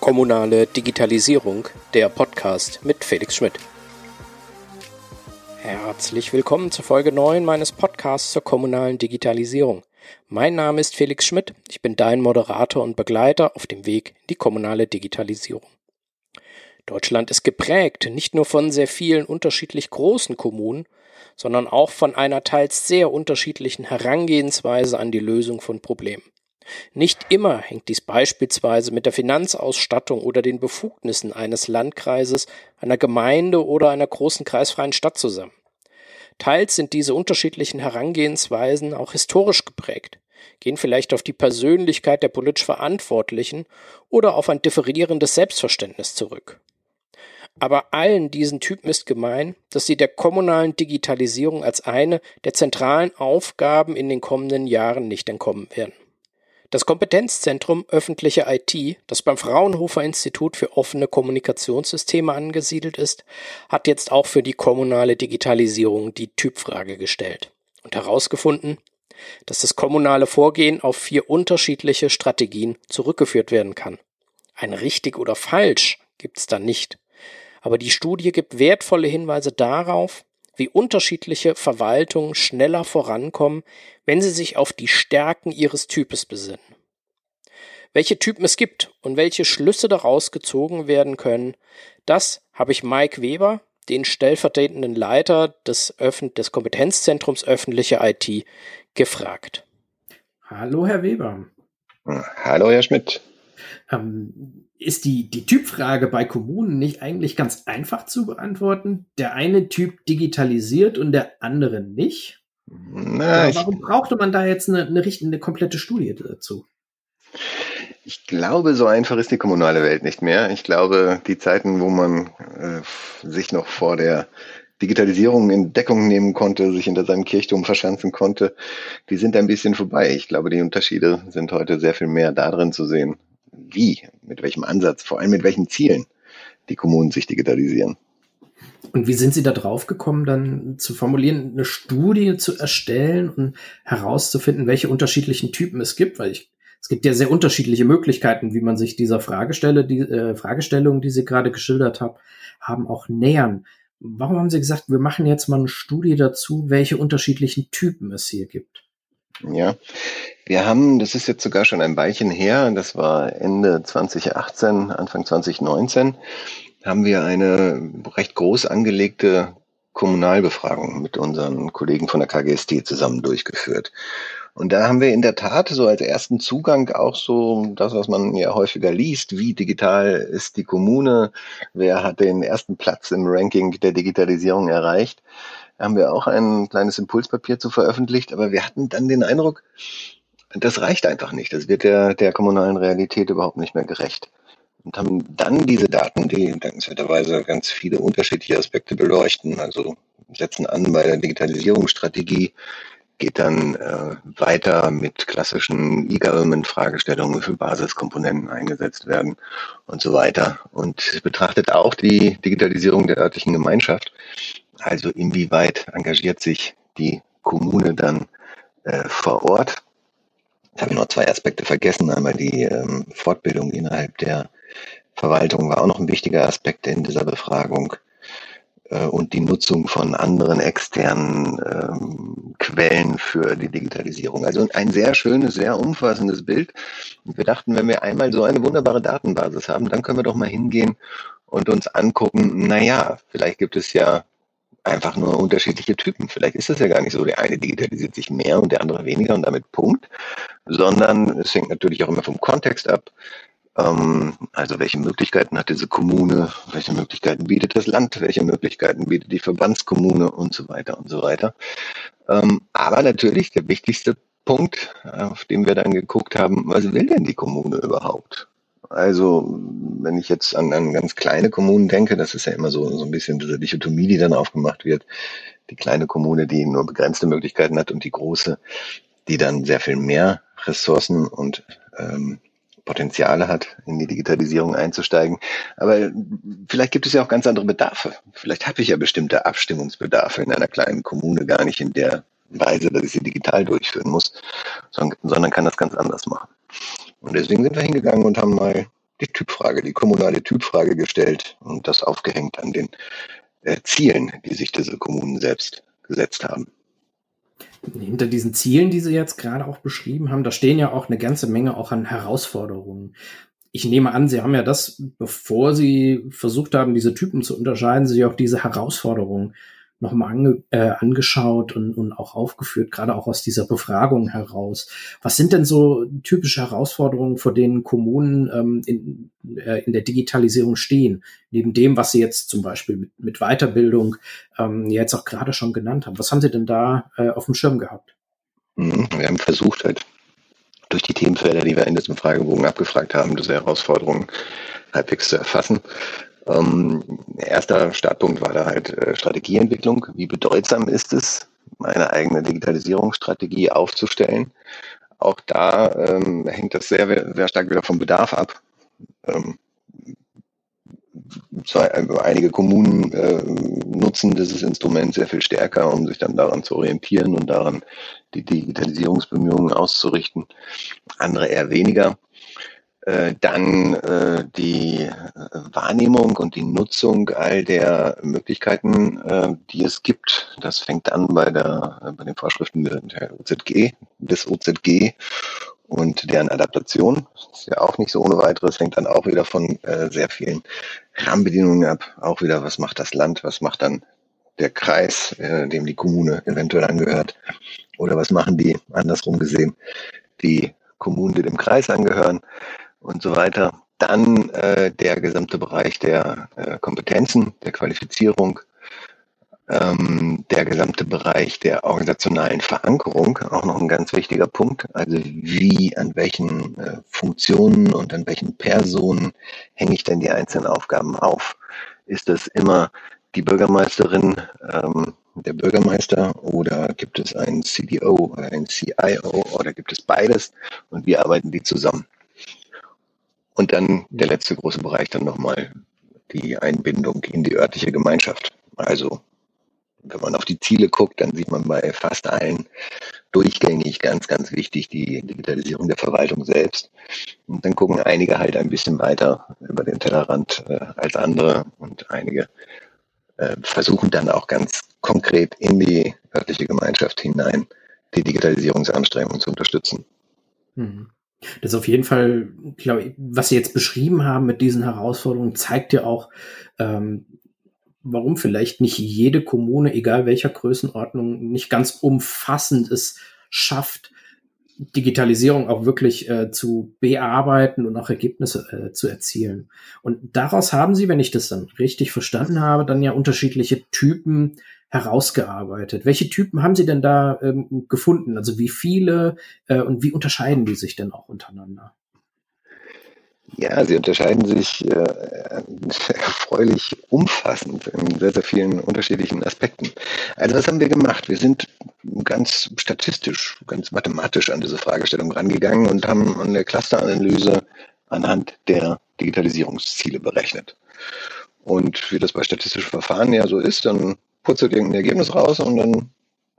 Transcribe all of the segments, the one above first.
Kommunale Digitalisierung, der Podcast mit Felix Schmidt. Herzlich willkommen zur Folge 9 meines Podcasts zur kommunalen Digitalisierung. Mein Name ist Felix Schmidt, ich bin dein Moderator und Begleiter auf dem Weg in die kommunale Digitalisierung. Deutschland ist geprägt nicht nur von sehr vielen unterschiedlich großen Kommunen, sondern auch von einer teils sehr unterschiedlichen Herangehensweise an die Lösung von Problemen. Nicht immer hängt dies beispielsweise mit der Finanzausstattung oder den Befugnissen eines Landkreises, einer Gemeinde oder einer großen kreisfreien Stadt zusammen. Teils sind diese unterschiedlichen Herangehensweisen auch historisch geprägt, gehen vielleicht auf die Persönlichkeit der politisch Verantwortlichen oder auf ein differierendes Selbstverständnis zurück. Aber allen diesen Typen ist gemein, dass sie der kommunalen Digitalisierung als eine der zentralen Aufgaben in den kommenden Jahren nicht entkommen werden. Das Kompetenzzentrum öffentliche IT, das beim Fraunhofer Institut für offene Kommunikationssysteme angesiedelt ist, hat jetzt auch für die kommunale Digitalisierung die Typfrage gestellt und herausgefunden, dass das kommunale Vorgehen auf vier unterschiedliche Strategien zurückgeführt werden kann. Ein richtig oder falsch gibt's da nicht. Aber die Studie gibt wertvolle Hinweise darauf, wie unterschiedliche Verwaltungen schneller vorankommen, wenn sie sich auf die Stärken ihres Types besinnen. Welche Typen es gibt und welche Schlüsse daraus gezogen werden können, das habe ich Mike Weber, den stellvertretenden Leiter des, Öffn des Kompetenzzentrums öffentliche IT, gefragt. Hallo, Herr Weber. Hallo, Herr Schmidt. Ähm, ist die, die Typfrage bei Kommunen nicht eigentlich ganz einfach zu beantworten? Der eine Typ digitalisiert und der andere nicht? Na, warum brauchte man da jetzt eine, eine, eine komplette Studie dazu? Ich glaube, so einfach ist die kommunale Welt nicht mehr. Ich glaube, die Zeiten, wo man äh, sich noch vor der Digitalisierung in Deckung nehmen konnte, sich hinter seinem Kirchturm verschanzen konnte, die sind ein bisschen vorbei. Ich glaube, die Unterschiede sind heute sehr viel mehr darin zu sehen, wie, mit welchem Ansatz, vor allem mit welchen Zielen die Kommunen sich digitalisieren. Und wie sind Sie da drauf gekommen, dann zu formulieren, eine Studie zu erstellen und herauszufinden, welche unterschiedlichen Typen es gibt? Weil ich, es gibt ja sehr unterschiedliche Möglichkeiten, wie man sich dieser Fragestelle, die äh, Fragestellung, die Sie gerade geschildert haben, haben auch nähern. Warum haben Sie gesagt, wir machen jetzt mal eine Studie dazu, welche unterschiedlichen Typen es hier gibt? Ja, wir haben, das ist jetzt sogar schon ein Weilchen her, das war Ende 2018, Anfang 2019, haben wir eine recht groß angelegte Kommunalbefragung mit unseren Kollegen von der KGST zusammen durchgeführt. Und da haben wir in der Tat so als ersten Zugang auch so das, was man ja häufiger liest, wie digital ist die Kommune, wer hat den ersten Platz im Ranking der Digitalisierung erreicht, haben wir auch ein kleines Impulspapier zu veröffentlicht, aber wir hatten dann den Eindruck, das reicht einfach nicht. Das wird der, der kommunalen Realität überhaupt nicht mehr gerecht. Und haben dann diese Daten, die dankenswerterweise ganz viele unterschiedliche Aspekte beleuchten, also setzen an bei der Digitalisierungsstrategie, geht dann äh, weiter mit klassischen E-Government-Fragestellungen, viele Basiskomponenten eingesetzt werden und so weiter. Und betrachtet auch die Digitalisierung der örtlichen Gemeinschaft. Also inwieweit engagiert sich die Kommune dann äh, vor Ort ich habe noch zwei Aspekte vergessen. Einmal die ähm, Fortbildung innerhalb der Verwaltung war auch noch ein wichtiger Aspekt in dieser Befragung äh, und die Nutzung von anderen externen ähm, Quellen für die Digitalisierung. Also ein sehr schönes, sehr umfassendes Bild. Und wir dachten, wenn wir einmal so eine wunderbare Datenbasis haben, dann können wir doch mal hingehen und uns angucken, naja, vielleicht gibt es ja einfach nur unterschiedliche Typen. Vielleicht ist das ja gar nicht so, der eine digitalisiert sich mehr und der andere weniger und damit Punkt, sondern es hängt natürlich auch immer vom Kontext ab. Ähm, also welche Möglichkeiten hat diese Kommune, welche Möglichkeiten bietet das Land, welche Möglichkeiten bietet die Verbandskommune und so weiter und so weiter. Ähm, aber natürlich der wichtigste Punkt, auf den wir dann geguckt haben, was will denn die Kommune überhaupt? Also, wenn ich jetzt an, an ganz kleine Kommunen denke, das ist ja immer so, so ein bisschen diese Dichotomie, die dann aufgemacht wird. Die kleine Kommune, die nur begrenzte Möglichkeiten hat und die große, die dann sehr viel mehr Ressourcen und ähm, Potenziale hat, in die Digitalisierung einzusteigen. Aber vielleicht gibt es ja auch ganz andere Bedarfe. Vielleicht habe ich ja bestimmte Abstimmungsbedarfe in einer kleinen Kommune gar nicht in der Weise, dass ich sie digital durchführen muss, sondern kann das ganz anders machen. Und deswegen sind wir hingegangen und haben mal die Typfrage, die kommunale Typfrage gestellt und das aufgehängt an den äh, Zielen, die sich diese Kommunen selbst gesetzt haben. Hinter diesen Zielen, die Sie jetzt gerade auch beschrieben haben, da stehen ja auch eine ganze Menge auch an Herausforderungen. Ich nehme an, Sie haben ja das, bevor Sie versucht haben, diese Typen zu unterscheiden, sich auch diese Herausforderungen nochmal ange, äh, angeschaut und, und auch aufgeführt, gerade auch aus dieser Befragung heraus. Was sind denn so typische Herausforderungen, vor denen Kommunen ähm, in, äh, in der Digitalisierung stehen? Neben dem, was Sie jetzt zum Beispiel mit, mit Weiterbildung ähm, jetzt auch gerade schon genannt haben. Was haben Sie denn da äh, auf dem Schirm gehabt? Mhm, wir haben versucht, halt durch die Themenfelder, die wir in diesem Fragebogen abgefragt haben, diese Herausforderungen halbwegs zu erfassen. Ähm, erster Startpunkt war da halt äh, Strategieentwicklung. Wie bedeutsam ist es, eine eigene Digitalisierungsstrategie aufzustellen? Auch da ähm, hängt das sehr, sehr stark wieder vom Bedarf ab. Ähm, also einige Kommunen äh, nutzen dieses Instrument sehr viel stärker, um sich dann daran zu orientieren und daran die Digitalisierungsbemühungen auszurichten. Andere eher weniger. Äh, dann äh, die äh, Wahrnehmung und die Nutzung all der Möglichkeiten, äh, die es gibt. Das fängt an bei, der, äh, bei den Vorschriften der OZG, des OZG und deren Adaptation. Das ist ja auch nicht so ohne weiteres, hängt dann auch wieder von äh, sehr vielen Rahmenbedingungen ab. Auch wieder, was macht das Land, was macht dann der Kreis, äh, dem die Kommune eventuell angehört. Oder was machen die, andersrum gesehen, die Kommunen, die dem Kreis angehören und so weiter. Dann äh, der gesamte Bereich der äh, Kompetenzen, der Qualifizierung, ähm, der gesamte Bereich der organisationalen Verankerung, auch noch ein ganz wichtiger Punkt. Also wie, an welchen äh, Funktionen und an welchen Personen hänge ich denn die einzelnen Aufgaben auf? Ist das immer die Bürgermeisterin, ähm, der Bürgermeister oder gibt es einen CDO oder einen CIO oder gibt es beides und wie arbeiten die zusammen? Und dann der letzte große Bereich dann nochmal die Einbindung in die örtliche Gemeinschaft. Also wenn man auf die Ziele guckt, dann sieht man bei fast allen durchgängig ganz, ganz wichtig die Digitalisierung der Verwaltung selbst. Und dann gucken einige halt ein bisschen weiter über den Tellerrand äh, als andere und einige äh, versuchen dann auch ganz konkret in die örtliche Gemeinschaft hinein die Digitalisierungsanstrengungen zu unterstützen. Mhm. Das ist auf jeden Fall, glaube ich, was Sie jetzt beschrieben haben mit diesen Herausforderungen, zeigt ja auch, ähm, warum vielleicht nicht jede Kommune, egal welcher Größenordnung, nicht ganz umfassend es schafft, Digitalisierung auch wirklich äh, zu bearbeiten und auch Ergebnisse äh, zu erzielen. Und daraus haben Sie, wenn ich das dann richtig verstanden habe, dann ja unterschiedliche Typen herausgearbeitet. Welche Typen haben Sie denn da ähm, gefunden? Also wie viele äh, und wie unterscheiden die sich denn auch untereinander? Ja, sie unterscheiden sich äh, erfreulich umfassend in sehr, sehr vielen unterschiedlichen Aspekten. Also was haben wir gemacht? Wir sind ganz statistisch, ganz mathematisch an diese Fragestellung rangegangen und haben eine Clusteranalyse anhand der Digitalisierungsziele berechnet. Und wie das bei statistischen Verfahren ja so ist, dann putzelt irgendein Ergebnis raus und dann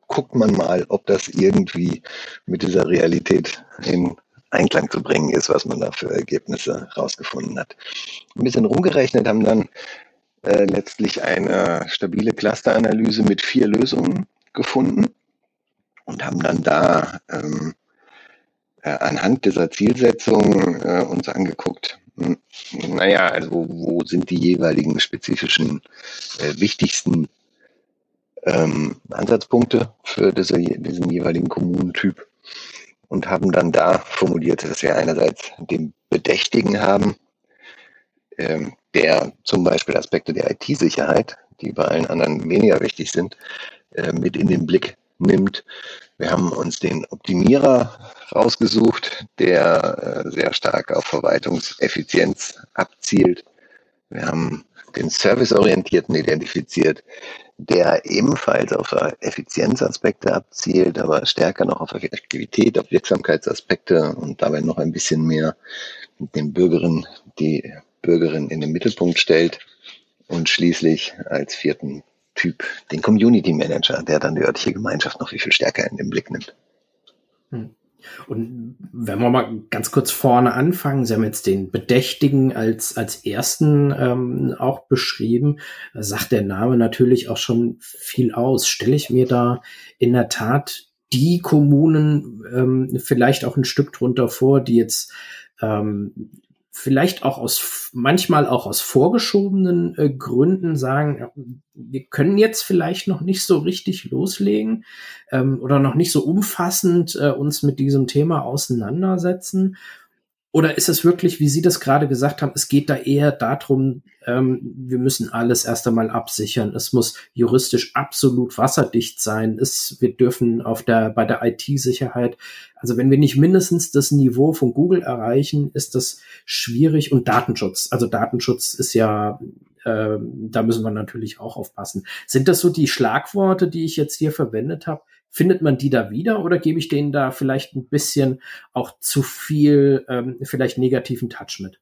guckt man mal, ob das irgendwie mit dieser Realität in Einklang zu bringen ist, was man da für Ergebnisse rausgefunden hat. Ein bisschen rumgerechnet haben dann äh, letztlich eine stabile Clusteranalyse mit vier Lösungen gefunden und haben dann da ähm, äh, anhand dieser Zielsetzung äh, uns angeguckt, hm, naja, also wo sind die jeweiligen spezifischen äh, wichtigsten ähm, Ansatzpunkte für diese, diesen jeweiligen Kommunentyp und haben dann da formuliert, dass wir einerseits den Bedächtigen haben, ähm, der zum Beispiel Aspekte der IT-Sicherheit, die bei allen anderen weniger wichtig sind, äh, mit in den Blick nimmt. Wir haben uns den Optimierer rausgesucht, der äh, sehr stark auf Verwaltungseffizienz abzielt. Wir haben den Serviceorientierten identifiziert, der ebenfalls auf Effizienzaspekte abzielt, aber stärker noch auf Effektivität, auf Wirksamkeitsaspekte und dabei noch ein bisschen mehr den Bürgerinnen, die Bürgerin in den Mittelpunkt stellt und schließlich als vierten Typ den Community Manager, der dann die örtliche Gemeinschaft noch viel, viel stärker in den Blick nimmt. Hm. Und wenn wir mal ganz kurz vorne anfangen, Sie haben jetzt den Bedächtigen als, als ersten ähm, auch beschrieben, da sagt der Name natürlich auch schon viel aus. Stelle ich mir da in der Tat die Kommunen ähm, vielleicht auch ein Stück drunter vor, die jetzt ähm, vielleicht auch aus, manchmal auch aus vorgeschobenen äh, Gründen sagen, wir können jetzt vielleicht noch nicht so richtig loslegen ähm, oder noch nicht so umfassend äh, uns mit diesem Thema auseinandersetzen oder ist es wirklich, wie Sie das gerade gesagt haben, es geht da eher darum, ähm, wir müssen alles erst einmal absichern. Es muss juristisch absolut wasserdicht sein. Es, wir dürfen auf der, bei der IT-Sicherheit, also wenn wir nicht mindestens das Niveau von Google erreichen, ist das schwierig und Datenschutz. Also Datenschutz ist ja, äh, da müssen wir natürlich auch aufpassen. Sind das so die Schlagworte, die ich jetzt hier verwendet habe? Findet man die da wieder oder gebe ich denen da vielleicht ein bisschen auch zu viel, ähm, vielleicht negativen Touch mit?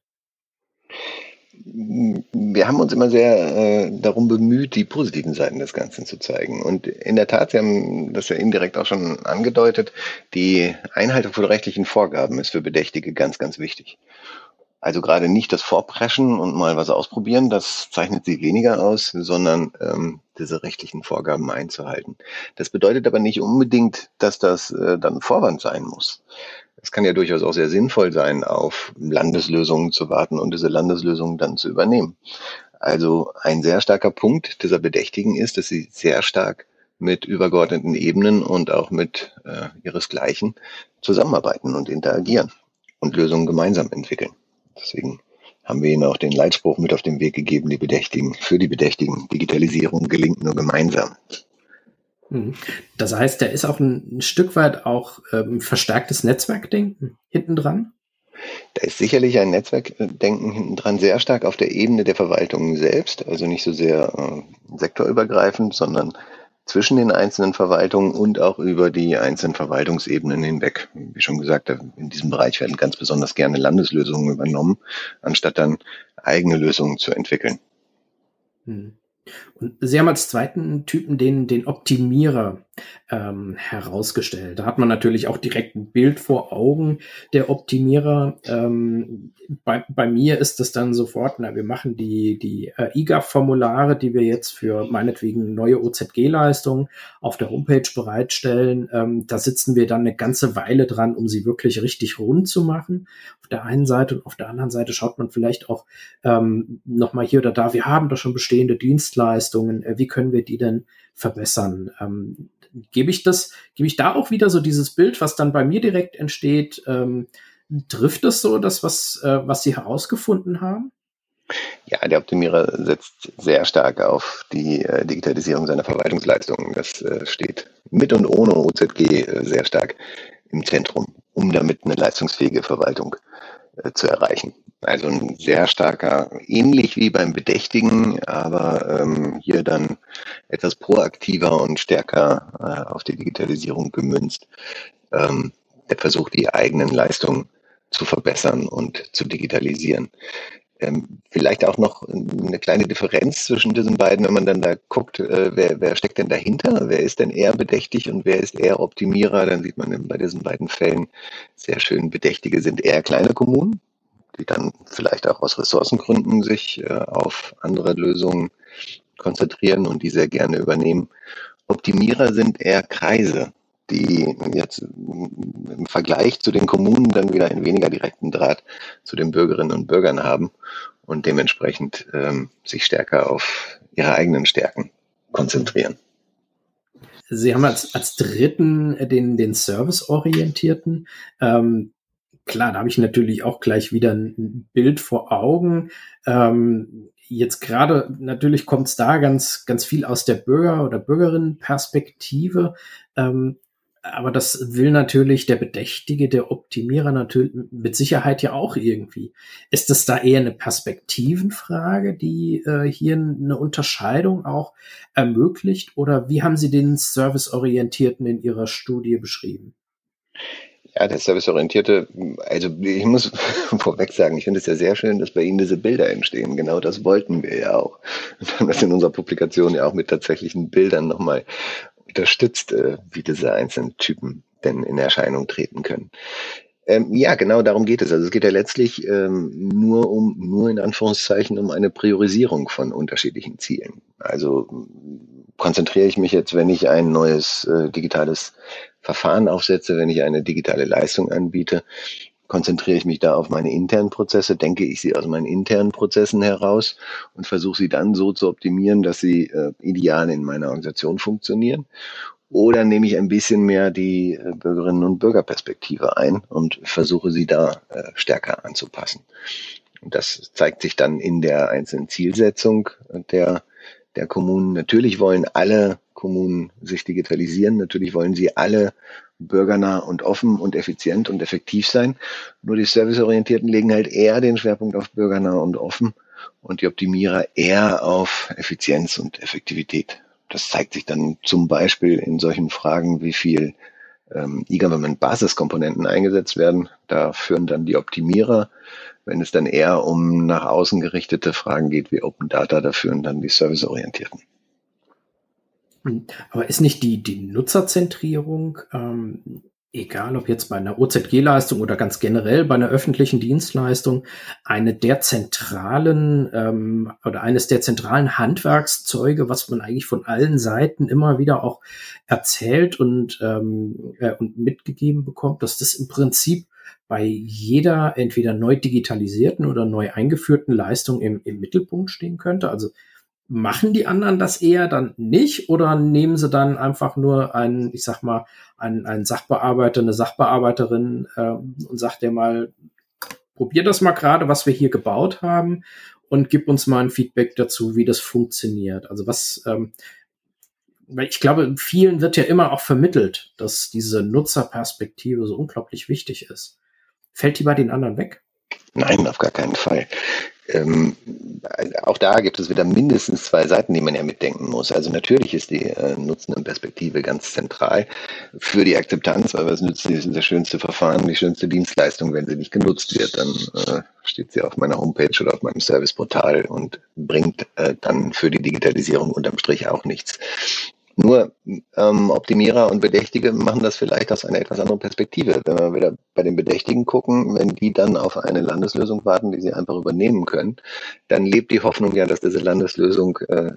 Wir haben uns immer sehr äh, darum bemüht, die positiven Seiten des Ganzen zu zeigen. Und in der Tat, Sie haben das ja indirekt auch schon angedeutet, die Einhaltung von rechtlichen Vorgaben ist für Bedächtige ganz, ganz wichtig. Also gerade nicht das Vorpreschen und mal was ausprobieren, das zeichnet sie weniger aus, sondern ähm, diese rechtlichen Vorgaben einzuhalten. Das bedeutet aber nicht unbedingt, dass das äh, dann Vorwand sein muss. Es kann ja durchaus auch sehr sinnvoll sein, auf Landeslösungen zu warten und diese Landeslösungen dann zu übernehmen. Also ein sehr starker Punkt dieser Bedächtigen ist, dass sie sehr stark mit übergeordneten Ebenen und auch mit äh, ihresgleichen zusammenarbeiten und interagieren und Lösungen gemeinsam entwickeln. Deswegen haben wir Ihnen auch den Leitspruch mit auf den Weg gegeben, die Bedächtigen, für die Bedächtigen. Digitalisierung gelingt nur gemeinsam. Mhm. Das heißt, da ist auch ein, ein Stück weit auch ähm, verstärktes Netzwerkdenken hinten dran? Da ist sicherlich ein Netzwerkdenken hinten dran sehr stark auf der Ebene der Verwaltung selbst, also nicht so sehr äh, sektorübergreifend, sondern zwischen den einzelnen Verwaltungen und auch über die einzelnen Verwaltungsebenen hinweg. Wie schon gesagt, in diesem Bereich werden ganz besonders gerne Landeslösungen übernommen, anstatt dann eigene Lösungen zu entwickeln. Hm. Und Sie haben als zweiten Typen den, den Optimierer ähm, herausgestellt. Da hat man natürlich auch direkt ein Bild vor Augen der Optimierer. Ähm, bei, bei mir ist das dann sofort, na, wir machen die, die äh, IGAF-Formulare, die wir jetzt für meinetwegen neue OZG-Leistungen auf der Homepage bereitstellen. Ähm, da sitzen wir dann eine ganze Weile dran, um sie wirklich richtig rund zu machen. Auf der einen Seite und auf der anderen Seite schaut man vielleicht auch ähm, nochmal hier oder da, wir haben da schon bestehende Dienstleistungen, äh, wie können wir die denn verbessern? Ähm, gebe ich das, gebe ich da auch wieder so dieses Bild, was dann bei mir direkt entsteht, ähm, trifft es so das, was, äh, was Sie herausgefunden haben? Ja, der Optimierer setzt sehr stark auf die äh, Digitalisierung seiner Verwaltungsleistungen. Das äh, steht mit und ohne OZG äh, sehr stark im Zentrum, um damit eine leistungsfähige Verwaltung äh, zu erreichen. Also ein sehr starker, ähnlich wie beim Bedächtigen, aber ähm, hier dann etwas proaktiver und stärker äh, auf die Digitalisierung gemünzt. Ähm, der Versuch, die eigenen Leistungen zu verbessern und zu digitalisieren. Ähm, vielleicht auch noch eine kleine Differenz zwischen diesen beiden, wenn man dann da guckt, äh, wer, wer steckt denn dahinter, wer ist denn eher bedächtig und wer ist eher Optimierer, dann sieht man bei diesen beiden Fällen sehr schön, Bedächtige sind eher kleine Kommunen, die dann vielleicht auch aus Ressourcengründen sich äh, auf andere Lösungen konzentrieren und die sehr gerne übernehmen. Optimierer sind eher Kreise, die jetzt im Vergleich zu den Kommunen dann wieder einen weniger direkten Draht zu den Bürgerinnen und Bürgern haben und dementsprechend ähm, sich stärker auf ihre eigenen Stärken konzentrieren. Sie haben als, als dritten den, den Serviceorientierten. Ähm, klar, da habe ich natürlich auch gleich wieder ein Bild vor Augen. Ähm, jetzt gerade, natürlich kommt es da ganz, ganz viel aus der Bürger- oder Bürgerinnenperspektive. Ähm, aber das will natürlich der Bedächtige, der Optimierer natürlich mit Sicherheit ja auch irgendwie. Ist das da eher eine Perspektivenfrage, die äh, hier eine Unterscheidung auch ermöglicht? Oder wie haben Sie den Serviceorientierten in Ihrer Studie beschrieben? Ja, der Serviceorientierte, also ich muss vorweg sagen, ich finde es ja sehr schön, dass bei Ihnen diese Bilder entstehen. Genau das wollten wir ja auch. Wir haben das in unserer Publikation ja auch mit tatsächlichen Bildern nochmal unterstützt, äh, wie diese einzelnen Typen denn in Erscheinung treten können. Ähm, ja, genau darum geht es. Also es geht ja letztlich ähm, nur um, nur in Anführungszeichen um eine Priorisierung von unterschiedlichen Zielen. Also konzentriere ich mich jetzt, wenn ich ein neues äh, digitales Verfahren aufsetze, wenn ich eine digitale Leistung anbiete, konzentriere ich mich da auf meine internen Prozesse, denke ich sie aus meinen internen Prozessen heraus und versuche sie dann so zu optimieren, dass sie äh, ideal in meiner Organisation funktionieren. Oder nehme ich ein bisschen mehr die äh, Bürgerinnen und Bürgerperspektive ein und versuche sie da äh, stärker anzupassen. Und das zeigt sich dann in der einzelnen Zielsetzung der, der Kommunen. Natürlich wollen alle Kommunen sich digitalisieren. Natürlich wollen sie alle bürgernah und offen und effizient und effektiv sein. Nur die Serviceorientierten legen halt eher den Schwerpunkt auf bürgernah und offen und die Optimierer eher auf Effizienz und Effektivität. Das zeigt sich dann zum Beispiel in solchen Fragen, wie viel ähm, E-Government-Basiskomponenten eingesetzt werden. Da führen dann die Optimierer. Wenn es dann eher um nach außen gerichtete Fragen geht wie Open Data, da führen dann die Serviceorientierten. Hm. Aber ist nicht die, die Nutzerzentrierung, ähm, egal ob jetzt bei einer OZG-Leistung oder ganz generell bei einer öffentlichen Dienstleistung, eine der zentralen ähm, oder eines der zentralen Handwerkszeuge, was man eigentlich von allen Seiten immer wieder auch erzählt und, ähm, äh, und mitgegeben bekommt, dass das im Prinzip bei jeder entweder neu digitalisierten oder neu eingeführten Leistung im, im Mittelpunkt stehen könnte. Also machen die anderen das eher dann nicht oder nehmen sie dann einfach nur einen, ich sag mal, einen, einen Sachbearbeiter, eine Sachbearbeiterin äh, und sagt der mal, probier das mal gerade, was wir hier gebaut haben und gib uns mal ein Feedback dazu, wie das funktioniert. Also was, ähm, weil ich glaube, vielen wird ja immer auch vermittelt, dass diese Nutzerperspektive so unglaublich wichtig ist. Fällt die bei den anderen weg? Nein, auf gar keinen Fall ähm, auch da gibt es wieder mindestens zwei Seiten, die man ja mitdenken muss. Also natürlich ist die äh, Nutzen- und Perspektive ganz zentral für die Akzeptanz, weil was nützt ist das schönste Verfahren, die schönste Dienstleistung, wenn sie nicht genutzt wird, dann äh, steht sie auf meiner Homepage oder auf meinem Serviceportal und bringt äh, dann für die Digitalisierung unterm Strich auch nichts. Nur ähm, Optimierer und Bedächtige machen das vielleicht aus einer etwas anderen Perspektive. Wenn wir wieder bei den Bedächtigen gucken, wenn die dann auf eine Landeslösung warten, die sie einfach übernehmen können, dann lebt die Hoffnung ja, dass diese Landeslösung äh,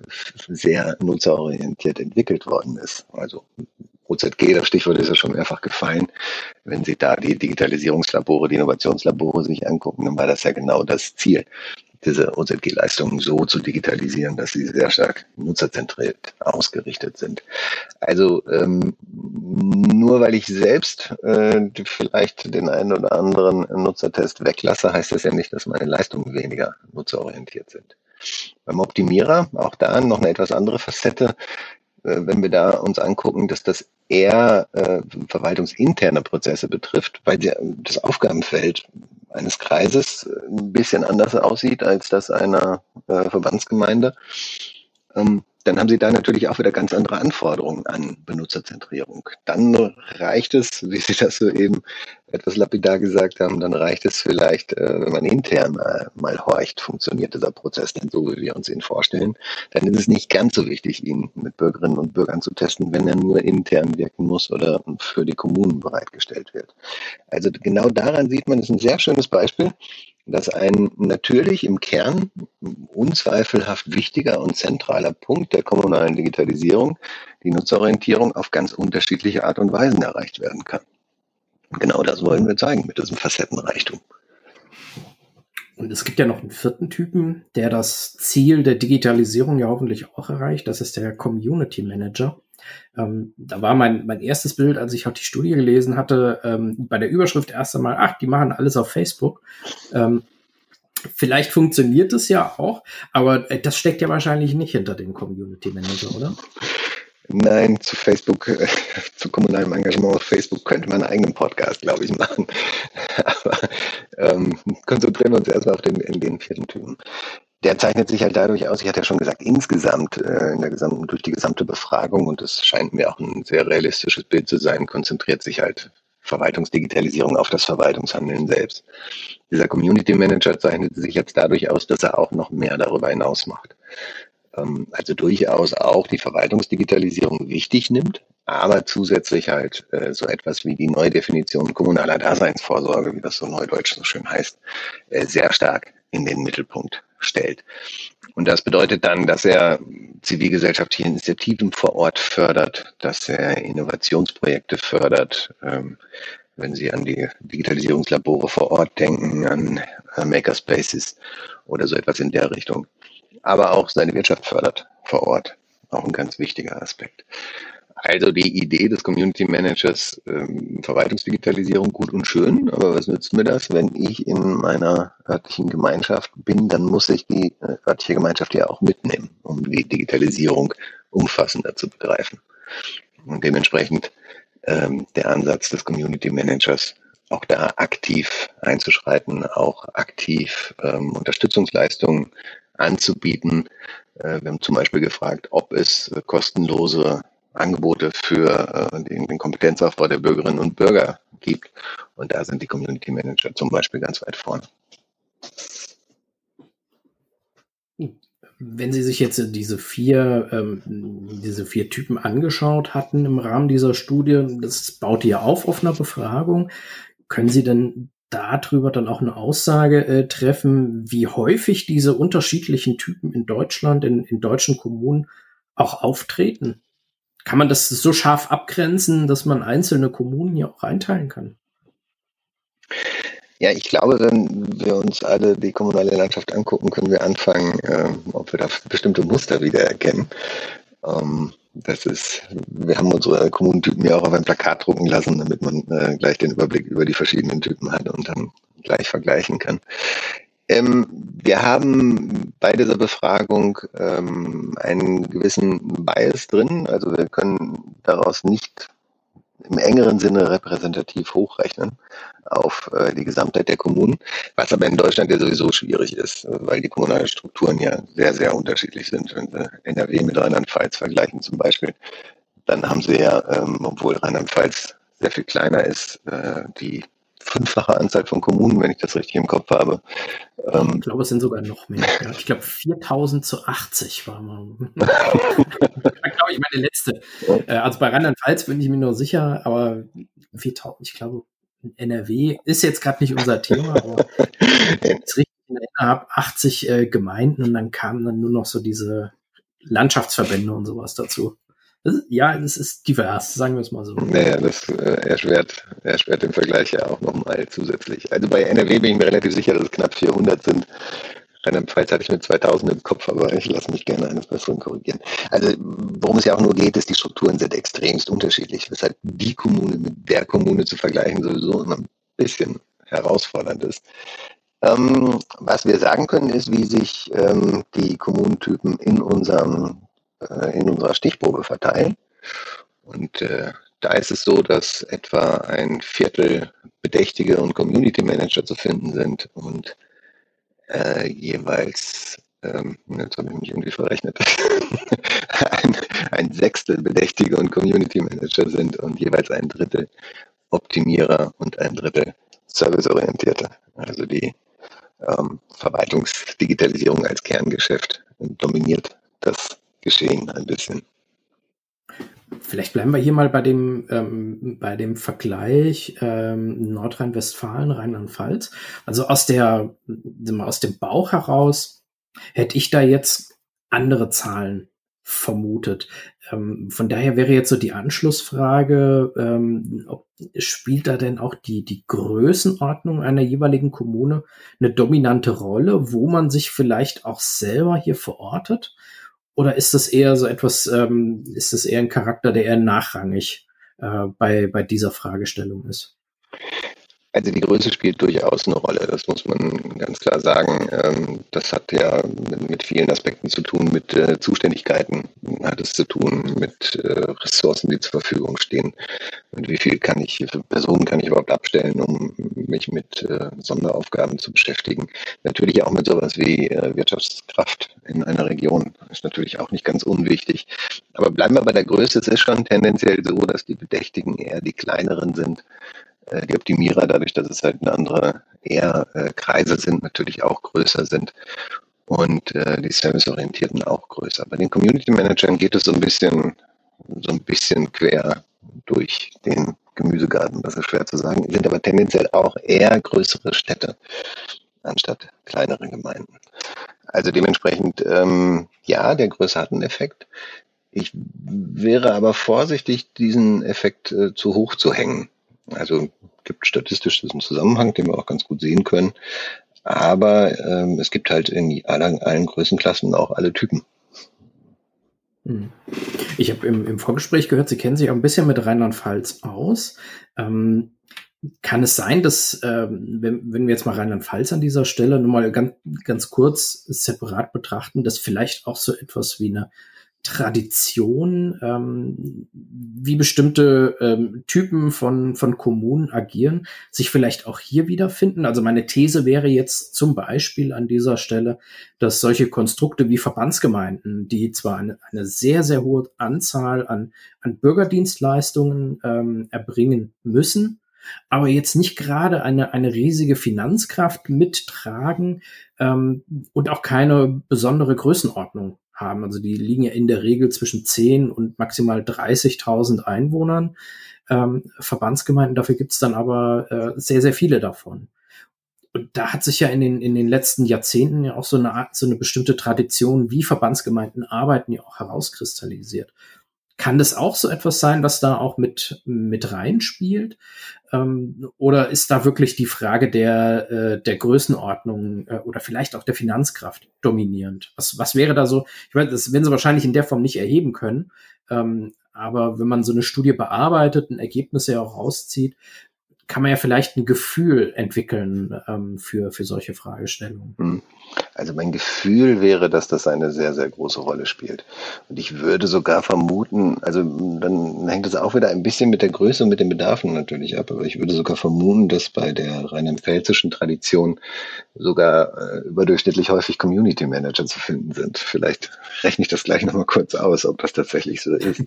sehr nutzerorientiert entwickelt worden ist. Also OZG, das Stichwort ist ja schon mehrfach gefallen. Wenn Sie da die Digitalisierungslabore, die Innovationslabore sich angucken, dann war das ja genau das Ziel, diese OZG-Leistungen so zu digitalisieren, dass sie sehr stark nutzerzentriert ausgerichtet sind. Also ähm, nur weil ich selbst äh, vielleicht den einen oder anderen Nutzertest weglasse, heißt das ja nicht, dass meine Leistungen weniger nutzerorientiert sind. Beim Optimierer, auch da noch eine etwas andere Facette, wenn wir da uns angucken, dass das eher äh, verwaltungsinterne Prozesse betrifft, weil der, das Aufgabenfeld eines Kreises äh, ein bisschen anders aussieht als das einer äh, Verbandsgemeinde. Ähm, dann haben Sie da natürlich auch wieder ganz andere Anforderungen an Benutzerzentrierung. Dann reicht es, wie Sie das so eben etwas lapidar gesagt haben, dann reicht es vielleicht, äh, wenn man intern mal, horcht, funktioniert dieser Prozess denn so, wie wir uns ihn vorstellen. Dann ist es nicht ganz so wichtig, ihn mit Bürgerinnen und Bürgern zu testen, wenn er nur intern wirken muss oder für die Kommunen bereitgestellt wird. Also genau daran sieht man, das ist ein sehr schönes Beispiel, dass ein natürlich im Kern unzweifelhaft wichtiger und zentraler Punkt der kommunalen Digitalisierung, die Nutzerorientierung auf ganz unterschiedliche Art und Weisen erreicht werden kann. Genau das wollen wir zeigen mit diesem Facettenreichtum. Und es gibt ja noch einen vierten Typen, der das Ziel der Digitalisierung ja hoffentlich auch erreicht. Das ist der Community Manager. Ähm, da war mein, mein erstes Bild, als ich auch die Studie gelesen hatte, ähm, bei der Überschrift erst einmal, ach, die machen alles auf Facebook. Ähm, vielleicht funktioniert es ja auch, aber äh, das steckt ja wahrscheinlich nicht hinter dem Community Manager, oder? Nein, zu Facebook, äh, zu kommunalem Engagement auf Facebook könnte man einen eigenen Podcast, glaube ich, machen. Aber ähm, konzentrieren wir uns erstmal auf den, in den vierten Typen. Der zeichnet sich halt dadurch aus, ich hatte ja schon gesagt, insgesamt, äh, in der gesamten, durch die gesamte Befragung, und das scheint mir auch ein sehr realistisches Bild zu sein, konzentriert sich halt Verwaltungsdigitalisierung auf das Verwaltungshandeln selbst. Dieser Community Manager zeichnet sich jetzt dadurch aus, dass er auch noch mehr darüber hinaus macht. Ähm, also durchaus auch die Verwaltungsdigitalisierung wichtig nimmt, aber zusätzlich halt äh, so etwas wie die Neudefinition kommunaler Daseinsvorsorge, wie das so neudeutsch so schön heißt, äh, sehr stark in den Mittelpunkt stellt. Und das bedeutet dann, dass er zivilgesellschaftliche Initiativen vor Ort fördert, dass er Innovationsprojekte fördert, ähm, wenn Sie an die Digitalisierungslabore vor Ort denken, an Makerspaces oder so etwas in der Richtung aber auch seine Wirtschaft fördert vor Ort. Auch ein ganz wichtiger Aspekt. Also die Idee des Community Managers, ähm, Verwaltungsdigitalisierung gut und schön, aber was nützt mir das, wenn ich in meiner örtlichen Gemeinschaft bin, dann muss ich die äh, örtliche Gemeinschaft ja auch mitnehmen, um die Digitalisierung umfassender zu begreifen. Und dementsprechend ähm, der Ansatz des Community Managers, auch da aktiv einzuschreiten, auch aktiv ähm, Unterstützungsleistungen anzubieten. Äh, wir haben zum Beispiel gefragt, ob es äh, kostenlose Angebote für äh, den, Kompetenzaufbau der Bürgerinnen und Bürger gibt. Und da sind die Community Manager zum Beispiel ganz weit vorne. Wenn Sie sich jetzt diese vier, ähm, diese vier Typen angeschaut hatten im Rahmen dieser Studie, das baut ja auf auf einer Befragung. Können Sie denn darüber dann auch eine Aussage äh, treffen, wie häufig diese unterschiedlichen Typen in Deutschland, in, in deutschen Kommunen auch auftreten? Kann man das so scharf abgrenzen, dass man einzelne Kommunen ja auch einteilen kann? Ja, ich glaube, wenn wir uns alle die kommunale Landschaft angucken, können wir anfangen, äh, ob wir da bestimmte Muster wiedererkennen. Ähm, das ist, wir haben unsere Kommunentypen ja auch auf ein Plakat drucken lassen, damit man äh, gleich den Überblick über die verschiedenen Typen hat und dann gleich vergleichen kann. Ähm, wir haben bei dieser Befragung ähm, einen gewissen Bias drin. Also wir können daraus nicht im engeren Sinne repräsentativ hochrechnen auf äh, die Gesamtheit der Kommunen, was aber in Deutschland ja sowieso schwierig ist, weil die kommunalen Strukturen ja sehr, sehr unterschiedlich sind. Wenn Sie NRW mit Rheinland-Pfalz vergleichen zum Beispiel, dann haben Sie ja, ähm, obwohl Rheinland-Pfalz sehr viel kleiner ist, äh, die fünffache Anzahl von Kommunen, wenn ich das richtig im Kopf habe. Ähm, ich glaube, es sind sogar noch mehr. Ich glaube, 4000 zu 80 war mal. glaube ich, meine letzte. Äh, also bei Rheinland-Pfalz bin ich mir nur sicher, aber 4000, ich glaube, NRW ist jetzt gerade nicht unser Thema, aber ich richtig habe, 80 äh, Gemeinden und dann kamen dann nur noch so diese Landschaftsverbände und sowas dazu. Ist, ja, es ist divers, sagen wir es mal so. Naja, das äh, erschwert, erschwert den Vergleich ja auch nochmal zusätzlich. Also bei NRW bin ich mir relativ sicher, dass es knapp 400 sind. Rheinland-Pfalz hatte ich mit 2000 im Kopf, aber ich lasse mich gerne eines Besseren korrigieren. Also worum es ja auch nur geht, ist, die Strukturen sind extremst unterschiedlich, weshalb die Kommune mit der Kommune zu vergleichen sowieso immer ein bisschen herausfordernd ist. Ähm, was wir sagen können, ist, wie sich ähm, die Kommunentypen in unserem äh, in unserer Stichprobe verteilen. Und äh, da ist es so, dass etwa ein Viertel Bedächtige und Community Manager zu finden sind und äh, jeweils, ähm, jetzt habe ich mich irgendwie verrechnet, ein, ein Sechstel Bedächtige und Community Manager sind und jeweils ein Drittel Optimierer und ein Drittel Serviceorientierte. Also die ähm, Verwaltungsdigitalisierung als Kerngeschäft dominiert das geschehen ein bisschen. Vielleicht bleiben wir hier mal bei dem, ähm, bei dem Vergleich ähm, Nordrhein-Westfalen, Rheinland-Pfalz. Also aus der, aus dem Bauch heraus hätte ich da jetzt andere Zahlen vermutet. Ähm, von daher wäre jetzt so die Anschlussfrage, ähm, ob, spielt da denn auch die, die Größenordnung einer jeweiligen Kommune eine dominante Rolle, wo man sich vielleicht auch selber hier verortet? Oder ist das eher so etwas, ähm, ist das eher ein Charakter, der eher nachrangig äh, bei, bei dieser Fragestellung ist? Also die Größe spielt durchaus eine Rolle, das muss man ganz klar sagen. Ähm, das hat ja mit vielen Aspekten zu tun, mit äh, Zuständigkeiten hat es zu tun, mit äh, Ressourcen, die zur Verfügung stehen. Und wie viel kann ich, Personen kann ich überhaupt abstellen, um mich mit äh, Sonderaufgaben zu beschäftigen. Natürlich auch mit sowas wie Wirtschaftskraft in einer Region ist natürlich auch nicht ganz unwichtig. Aber bleiben wir bei der Größe. Es ist schon tendenziell so, dass die Bedächtigen eher die kleineren sind die Optimierer, dadurch, dass es halt eine andere eher äh, Kreise sind, natürlich auch größer sind und äh, die Serviceorientierten auch größer. Bei den Community Managern geht es so ein bisschen, so ein bisschen quer durch den Gemüsegarten, das ist schwer zu sagen, sind aber tendenziell auch eher größere Städte anstatt kleinere Gemeinden. Also dementsprechend, ähm, ja, der Größe hat einen Effekt. Ich wäre aber vorsichtig, diesen Effekt äh, zu hoch zu hängen. Also gibt statistisch diesen Zusammenhang, den wir auch ganz gut sehen können. Aber ähm, es gibt halt in allen, allen Größenklassen auch alle Typen. Hm. Ich habe im, im Vorgespräch gehört, Sie kennen sich auch ein bisschen mit Rheinland-Pfalz aus. Ähm, kann es sein, dass, ähm, wenn, wenn wir jetzt mal Rheinland-Pfalz an dieser Stelle nur mal ganz, ganz kurz separat betrachten, dass vielleicht auch so etwas wie eine Tradition, ähm, wie bestimmte ähm, Typen von, von Kommunen agieren, sich vielleicht auch hier wiederfinden. Also meine These wäre jetzt zum Beispiel an dieser Stelle, dass solche Konstrukte wie Verbandsgemeinden, die zwar eine, eine sehr, sehr hohe Anzahl an, an Bürgerdienstleistungen ähm, erbringen müssen, aber jetzt nicht gerade eine, eine riesige Finanzkraft mittragen ähm, und auch keine besondere Größenordnung haben. Also die liegen ja in der Regel zwischen 10 und maximal 30.000 Einwohnern. Ähm, Verbandsgemeinden, dafür gibt es dann aber äh, sehr, sehr viele davon. Und da hat sich ja in den, in den letzten Jahrzehnten ja auch so eine Art, so eine bestimmte Tradition, wie Verbandsgemeinden arbeiten, ja auch herauskristallisiert. Kann das auch so etwas sein, was da auch mit, mit reinspielt? Ähm, oder ist da wirklich die Frage der, äh, der Größenordnung äh, oder vielleicht auch der Finanzkraft dominierend? Was, was wäre da so? Ich meine, das werden Sie wahrscheinlich in der Form nicht erheben können. Ähm, aber wenn man so eine Studie bearbeitet und Ergebnisse auch rauszieht, kann man ja vielleicht ein Gefühl entwickeln ähm, für, für solche Fragestellungen. Hm. Also mein Gefühl wäre, dass das eine sehr, sehr große Rolle spielt. Und ich würde sogar vermuten, also dann hängt es auch wieder ein bisschen mit der Größe und mit den Bedarfen natürlich ab, aber ich würde sogar vermuten, dass bei der rheinland-pfälzischen Tradition sogar äh, überdurchschnittlich häufig Community Manager zu finden sind. Vielleicht rechne ich das gleich nochmal kurz aus, ob das tatsächlich so ist.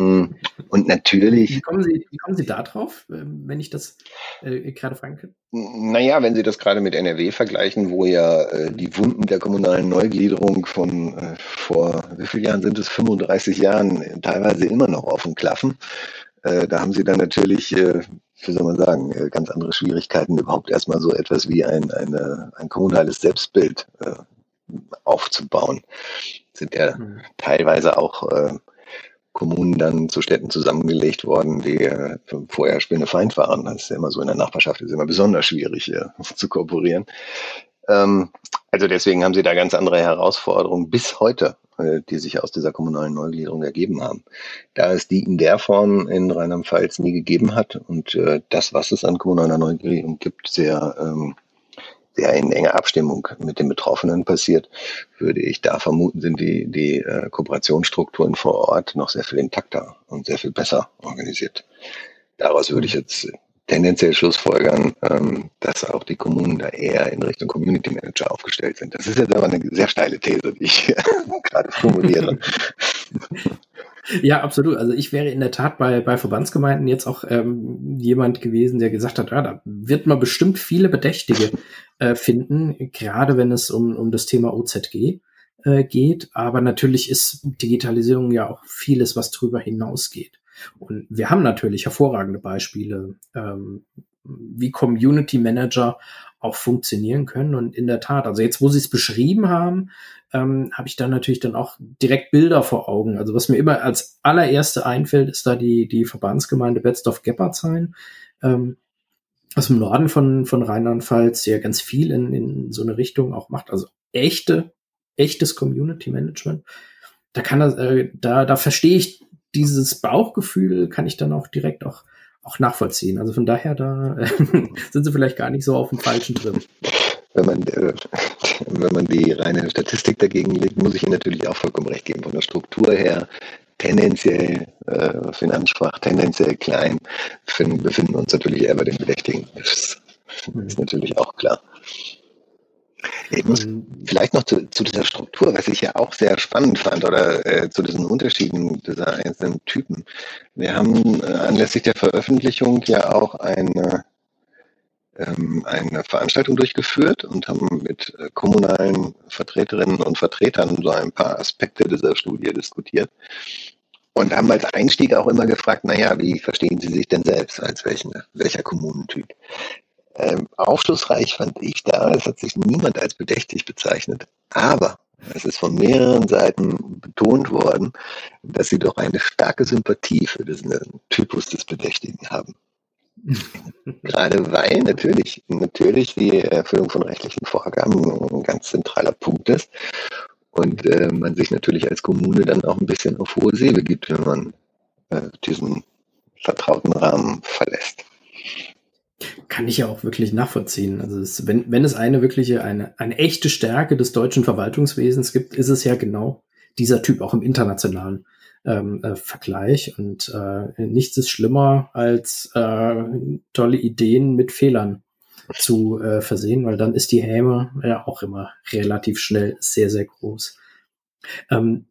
Hm. Und natürlich. Wie kommen Sie, wie kommen Sie da drauf, ähm, wenn ich das äh, gerade fragen kann? Naja, wenn Sie das gerade mit NRW vergleichen, wo ja äh, die Wunden der kommunalen Neugliederung von äh, vor, wie vielen Jahren sind es, 35 Jahren äh, teilweise immer noch offen klaffen, äh, da haben Sie dann natürlich, äh, wie soll man sagen, ganz andere Schwierigkeiten, überhaupt erstmal so etwas wie ein, eine, ein kommunales Selbstbild aufzubauen. Sind ja mhm. teilweise auch Kommunen dann zu Städten zusammengelegt worden, die äh, vorher Spinnefeind waren. Das ist ja immer so in der Nachbarschaft, ist immer besonders schwierig äh, zu kooperieren. Ähm, also deswegen haben sie da ganz andere Herausforderungen bis heute, äh, die sich aus dieser kommunalen Neugliederung ergeben haben. Da es die in der Form in Rheinland-Pfalz nie gegeben hat und äh, das, was es an kommunaler Neugliederung gibt, sehr ähm, sehr in enger Abstimmung mit den Betroffenen passiert, würde ich da vermuten, sind die, die äh, Kooperationsstrukturen vor Ort noch sehr viel intakter und sehr viel besser organisiert. Daraus würde ich jetzt tendenziell schlussfolgern, ähm, dass auch die Kommunen da eher in Richtung Community Manager aufgestellt sind. Das ist jetzt aber eine sehr steile These, die ich gerade formuliere. Ja, absolut. Also ich wäre in der Tat bei, bei Verbandsgemeinden jetzt auch ähm, jemand gewesen, der gesagt hat, ja, da wird man bestimmt viele Bedächtige äh, finden, gerade wenn es um, um das Thema OZG äh, geht. Aber natürlich ist Digitalisierung ja auch vieles, was darüber hinausgeht. Und wir haben natürlich hervorragende Beispiele, ähm, wie Community Manager auch funktionieren können. Und in der Tat, also jetzt, wo Sie es beschrieben haben, ähm, habe ich dann natürlich dann auch direkt Bilder vor Augen. Also was mir immer als allererste einfällt, ist da die, die Verbandsgemeinde Betzdorf-Geppardshain, ähm, aus dem Norden von, von Rheinland-Pfalz, ja ganz viel in, in so eine Richtung auch macht. Also echte, echtes Community Management. Da kann das, äh, da, da verstehe ich dieses Bauchgefühl, kann ich dann auch direkt auch auch nachvollziehen. Also von daher, da äh, sind sie vielleicht gar nicht so auf dem falschen Trip. Wenn man, äh, wenn man die reine Statistik dagegen legt, muss ich Ihnen natürlich auch vollkommen recht geben. Von der Struktur her tendenziell äh, finanzschwach, tendenziell klein, befinden, befinden uns natürlich eher bei den Bedächtigen. Das ist natürlich auch klar. Ich muss vielleicht noch zu, zu, dieser Struktur, was ich ja auch sehr spannend fand, oder äh, zu diesen Unterschieden dieser einzelnen Typen. Wir haben äh, anlässlich der Veröffentlichung ja auch eine, ähm, eine Veranstaltung durchgeführt und haben mit äh, kommunalen Vertreterinnen und Vertretern so ein paar Aspekte dieser Studie diskutiert. Und haben als Einstieg auch immer gefragt, naja, wie verstehen Sie sich denn selbst als welchen, welcher Kommunentyp? Ähm, aufschlussreich fand ich da, es hat sich niemand als bedächtig bezeichnet. Aber es ist von mehreren Seiten betont worden, dass sie doch eine starke Sympathie für diesen Typus des Bedächtigen haben. Gerade weil natürlich, natürlich die Erfüllung von rechtlichen Vorgaben ein ganz zentraler Punkt ist und äh, man sich natürlich als Kommune dann auch ein bisschen auf hohe See begibt, wenn man äh, diesen vertrauten Rahmen verlässt. Kann ich ja auch wirklich nachvollziehen. Also es, wenn, wenn es eine wirkliche, eine, eine echte Stärke des deutschen Verwaltungswesens gibt, ist es ja genau dieser Typ auch im internationalen ähm, äh, Vergleich. Und äh, nichts ist schlimmer als äh, tolle Ideen mit Fehlern zu äh, versehen, weil dann ist die Häme ja auch immer relativ schnell sehr, sehr groß. Ähm,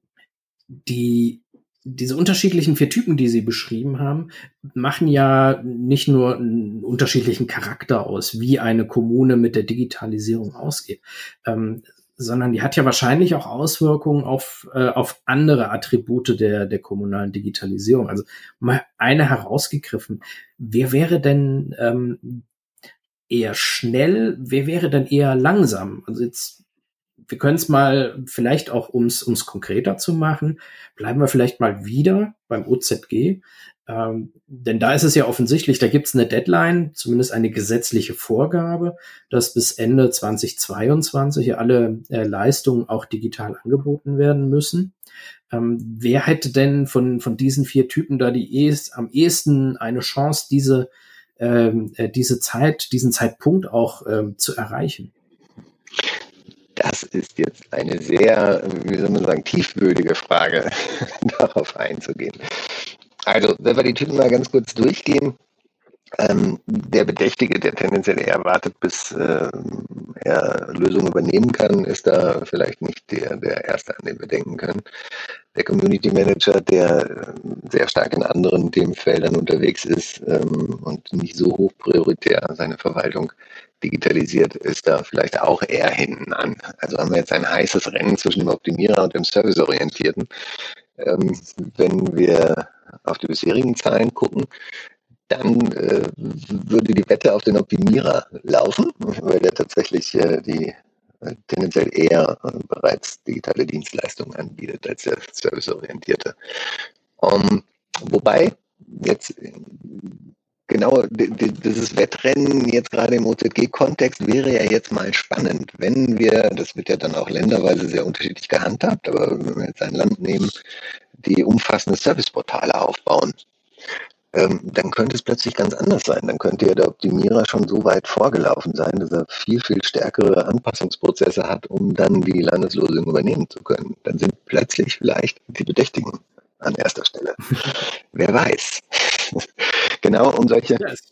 die diese unterschiedlichen vier Typen, die Sie beschrieben haben, machen ja nicht nur einen unterschiedlichen Charakter aus, wie eine Kommune mit der Digitalisierung ausgeht, ähm, sondern die hat ja wahrscheinlich auch Auswirkungen auf, äh, auf andere Attribute der, der kommunalen Digitalisierung. Also mal eine herausgegriffen. Wer wäre denn ähm, eher schnell? Wer wäre denn eher langsam? Also jetzt wir können es mal vielleicht auch, ums ums konkreter zu machen, bleiben wir vielleicht mal wieder beim OZG. Ähm, denn da ist es ja offensichtlich, da gibt es eine Deadline, zumindest eine gesetzliche Vorgabe, dass bis Ende 2022 alle äh, Leistungen auch digital angeboten werden müssen. Ähm, wer hätte denn von, von diesen vier Typen da die ehest, am ehesten eine Chance, diese, ähm, äh, diese Zeit, diesen Zeitpunkt auch ähm, zu erreichen? Das ist jetzt eine sehr, wie soll man sagen, tiefwürdige Frage, darauf einzugehen. Also, wenn wir die Typen mal ganz kurz durchgehen, ähm, der Bedächtige, der tendenziell eher wartet, bis äh, er Lösungen übernehmen kann, ist da vielleicht nicht der, der Erste, an den wir denken können. Der Community Manager, der äh, sehr stark in anderen Themenfeldern unterwegs ist ähm, und nicht so hoch prioritär seine Verwaltung digitalisiert, ist da vielleicht auch eher hinten an. Also haben wir jetzt ein heißes Rennen zwischen dem Optimierer und dem Serviceorientierten. Ähm, wenn wir auf die bisherigen Zahlen gucken, dann äh, würde die Wette auf den Optimierer laufen, weil der tatsächlich äh, die äh, tendenziell eher äh, bereits digitale Dienstleistungen anbietet als der serviceorientierte. Um, ähm, wobei jetzt Genau, dieses Wettrennen jetzt gerade im OZG-Kontext wäre ja jetzt mal spannend, wenn wir, das wird ja dann auch länderweise sehr unterschiedlich gehandhabt, aber wenn wir jetzt ein Land nehmen, die umfassende Serviceportale aufbauen, ähm, dann könnte es plötzlich ganz anders sein. Dann könnte ja der Optimierer schon so weit vorgelaufen sein, dass er viel, viel stärkere Anpassungsprozesse hat, um dann die Landeslösung übernehmen zu können. Dann sind plötzlich vielleicht die Bedächtigen an erster Stelle. Wer weiß. Genau um solche, ja, es,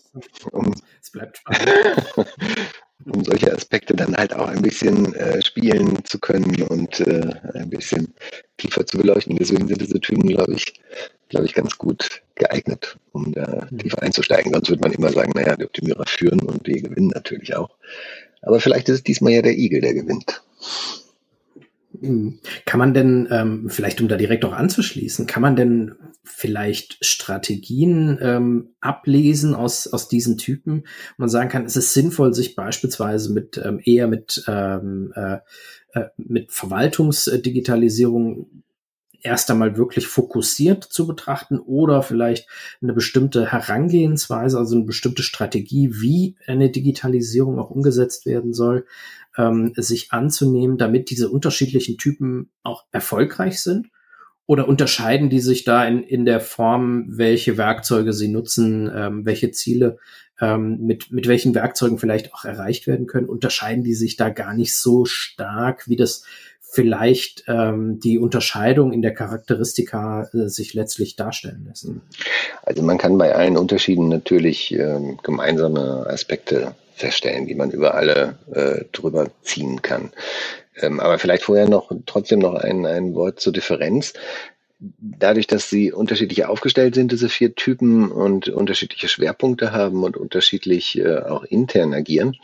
um, es bleibt spannend. um solche Aspekte dann halt auch ein bisschen äh, spielen zu können und äh, ein bisschen tiefer zu beleuchten. Deswegen sind diese Typen, glaube ich, glaube ich, ganz gut geeignet, um da mhm. tiefer einzusteigen. Sonst würde man immer sagen, naja, die Optimierer führen und die gewinnen natürlich auch. Aber vielleicht ist es diesmal ja der Igel, der gewinnt. Hm. Kann man denn, ähm, vielleicht um da direkt auch anzuschließen, kann man denn vielleicht Strategien ähm, ablesen aus, aus diesen Typen? Man sagen kann, es ist sinnvoll, sich beispielsweise mit ähm, eher mit, ähm, äh, äh, mit Verwaltungsdigitalisierung erst einmal wirklich fokussiert zu betrachten oder vielleicht eine bestimmte Herangehensweise, also eine bestimmte Strategie, wie eine Digitalisierung auch umgesetzt werden soll, ähm, sich anzunehmen, damit diese unterschiedlichen Typen auch erfolgreich sind? oder unterscheiden die sich da in, in der Form, welche Werkzeuge sie nutzen, ähm, welche Ziele ähm, mit, mit welchen Werkzeugen vielleicht auch erreicht werden können? Unterscheiden die sich da gar nicht so stark, wie das vielleicht ähm, die Unterscheidung in der Charakteristika äh, sich letztlich darstellen lässt? Also man kann bei allen Unterschieden natürlich ähm, gemeinsame Aspekte feststellen, die man über alle äh, drüber ziehen kann. Ähm, aber vielleicht vorher noch trotzdem noch ein, ein Wort zur Differenz. Dadurch, dass sie unterschiedlich aufgestellt sind, diese vier Typen und unterschiedliche Schwerpunkte haben und unterschiedlich äh, auch intern agieren,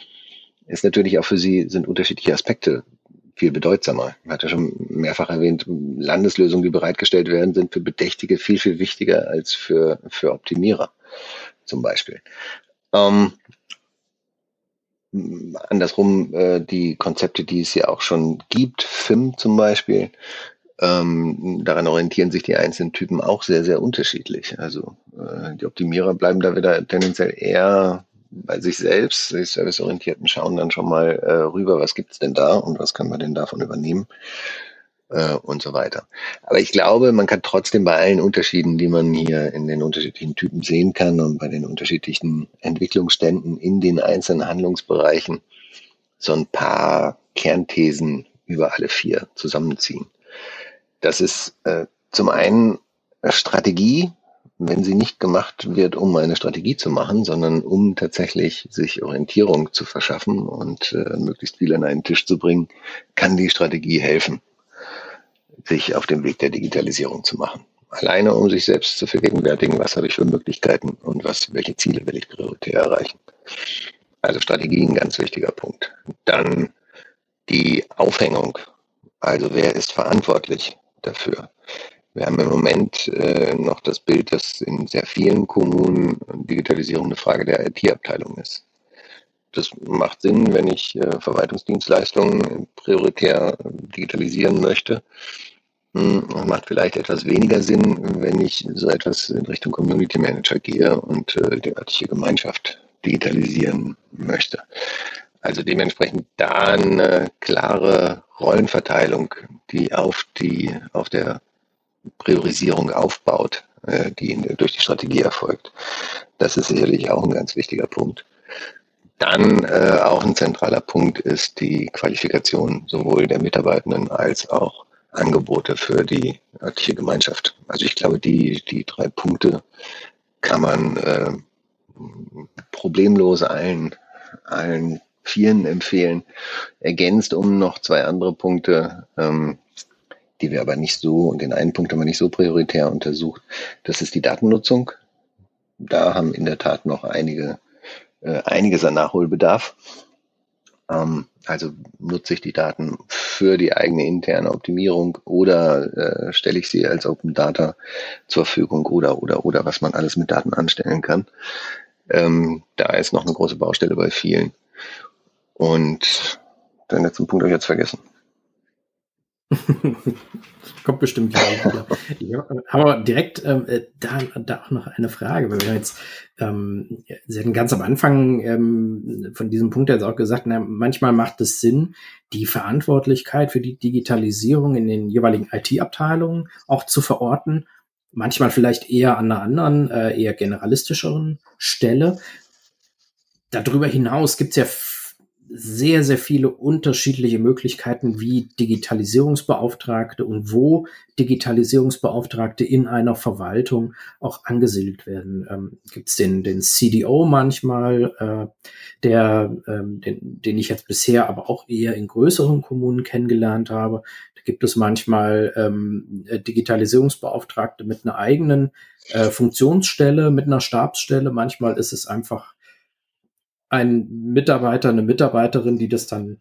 ist natürlich auch für sie sind unterschiedliche Aspekte viel bedeutsamer. Man hat ja schon mehrfach erwähnt, Landeslösungen, die bereitgestellt werden, sind für Bedächtige viel, viel wichtiger als für, für Optimierer zum Beispiel. Ähm, andersrum äh, die Konzepte, die es ja auch schon gibt, FIM zum Beispiel, ähm, daran orientieren sich die einzelnen Typen auch sehr, sehr unterschiedlich. Also äh, die Optimierer bleiben da wieder tendenziell eher bei sich selbst, die serviceorientierten schauen dann schon mal äh, rüber, was gibt's denn da und was können wir denn davon übernehmen äh, und so weiter. Aber ich glaube, man kann trotzdem bei allen Unterschieden, die man hier in den unterschiedlichen Typen sehen kann und bei den unterschiedlichen Entwicklungsständen in den einzelnen Handlungsbereichen so ein paar Kernthesen über alle vier zusammenziehen. Das ist äh, zum einen Strategie, wenn sie nicht gemacht wird, um eine Strategie zu machen, sondern um tatsächlich sich Orientierung zu verschaffen und äh, möglichst viel an einen Tisch zu bringen, kann die Strategie helfen sich auf dem Weg der Digitalisierung zu machen. Alleine um sich selbst zu vergegenwärtigen, was habe ich für Möglichkeiten und was, welche Ziele will ich prioritär erreichen. Also Strategie ein ganz wichtiger Punkt. Dann die Aufhängung. Also wer ist verantwortlich dafür? Wir haben im Moment äh, noch das Bild, dass in sehr vielen Kommunen Digitalisierung eine Frage der IT-Abteilung ist. Das macht Sinn, wenn ich äh, Verwaltungsdienstleistungen prioritär digitalisieren möchte. Hm, macht vielleicht etwas weniger Sinn, wenn ich so etwas in Richtung Community Manager gehe und äh, die örtliche Gemeinschaft digitalisieren möchte. Also dementsprechend da eine klare Rollenverteilung, die auf die, auf der Priorisierung aufbaut, äh, die in, durch die Strategie erfolgt. Das ist sicherlich auch ein ganz wichtiger Punkt. Dann äh, auch ein zentraler Punkt ist die Qualifikation sowohl der Mitarbeitenden als auch Angebote für die örtliche Gemeinschaft. Also ich glaube, die, die drei Punkte kann man äh, problemlos allen, allen Vieren empfehlen. Ergänzt um noch zwei andere Punkte, ähm, die wir aber nicht so, und den einen Punkt haben wir nicht so prioritär untersucht. Das ist die Datennutzung. Da haben in der Tat noch einige, äh, einiges an Nachholbedarf. Ähm, also nutze ich die Daten für die eigene interne Optimierung oder äh, stelle ich sie als Open Data zur Verfügung oder oder oder was man alles mit Daten anstellen kann. Ähm, da ist noch eine große Baustelle bei vielen. Und den letzten Punkt habe ich jetzt vergessen. Kommt bestimmt wieder. ja, aber direkt ähm, äh, da, da auch noch eine Frage, weil wir jetzt, ähm, Sie hatten ganz am Anfang ähm, von diesem Punkt jetzt auch gesagt, na, manchmal macht es Sinn, die Verantwortlichkeit für die Digitalisierung in den jeweiligen IT-Abteilungen auch zu verorten. Manchmal vielleicht eher an einer anderen, äh, eher generalistischeren Stelle. Darüber hinaus gibt es ja sehr, sehr viele unterschiedliche Möglichkeiten, wie Digitalisierungsbeauftragte und wo Digitalisierungsbeauftragte in einer Verwaltung auch angesiedelt werden. Ähm, Gibt es den, den CDO manchmal, äh, der, ähm, den, den ich jetzt bisher aber auch eher in größeren Kommunen kennengelernt habe. Da gibt es manchmal ähm, Digitalisierungsbeauftragte mit einer eigenen äh, Funktionsstelle, mit einer Stabsstelle. Manchmal ist es einfach ein Mitarbeiter, eine Mitarbeiterin, die das dann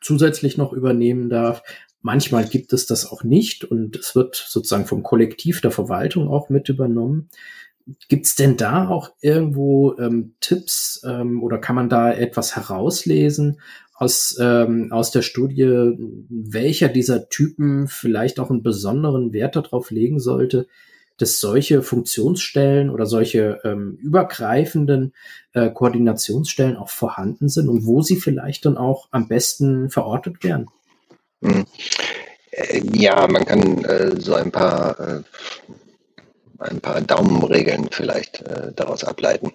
zusätzlich noch übernehmen darf. Manchmal gibt es das auch nicht und es wird sozusagen vom Kollektiv der Verwaltung auch mit übernommen. Gibt es denn da auch irgendwo ähm, Tipps ähm, oder kann man da etwas herauslesen aus, ähm, aus der Studie, welcher dieser Typen vielleicht auch einen besonderen Wert darauf legen sollte, dass solche Funktionsstellen oder solche ähm, übergreifenden äh, Koordinationsstellen auch vorhanden sind und wo sie vielleicht dann auch am besten verortet werden? Hm. Äh, ja, man kann äh, so ein paar, äh, ein paar Daumenregeln vielleicht äh, daraus ableiten.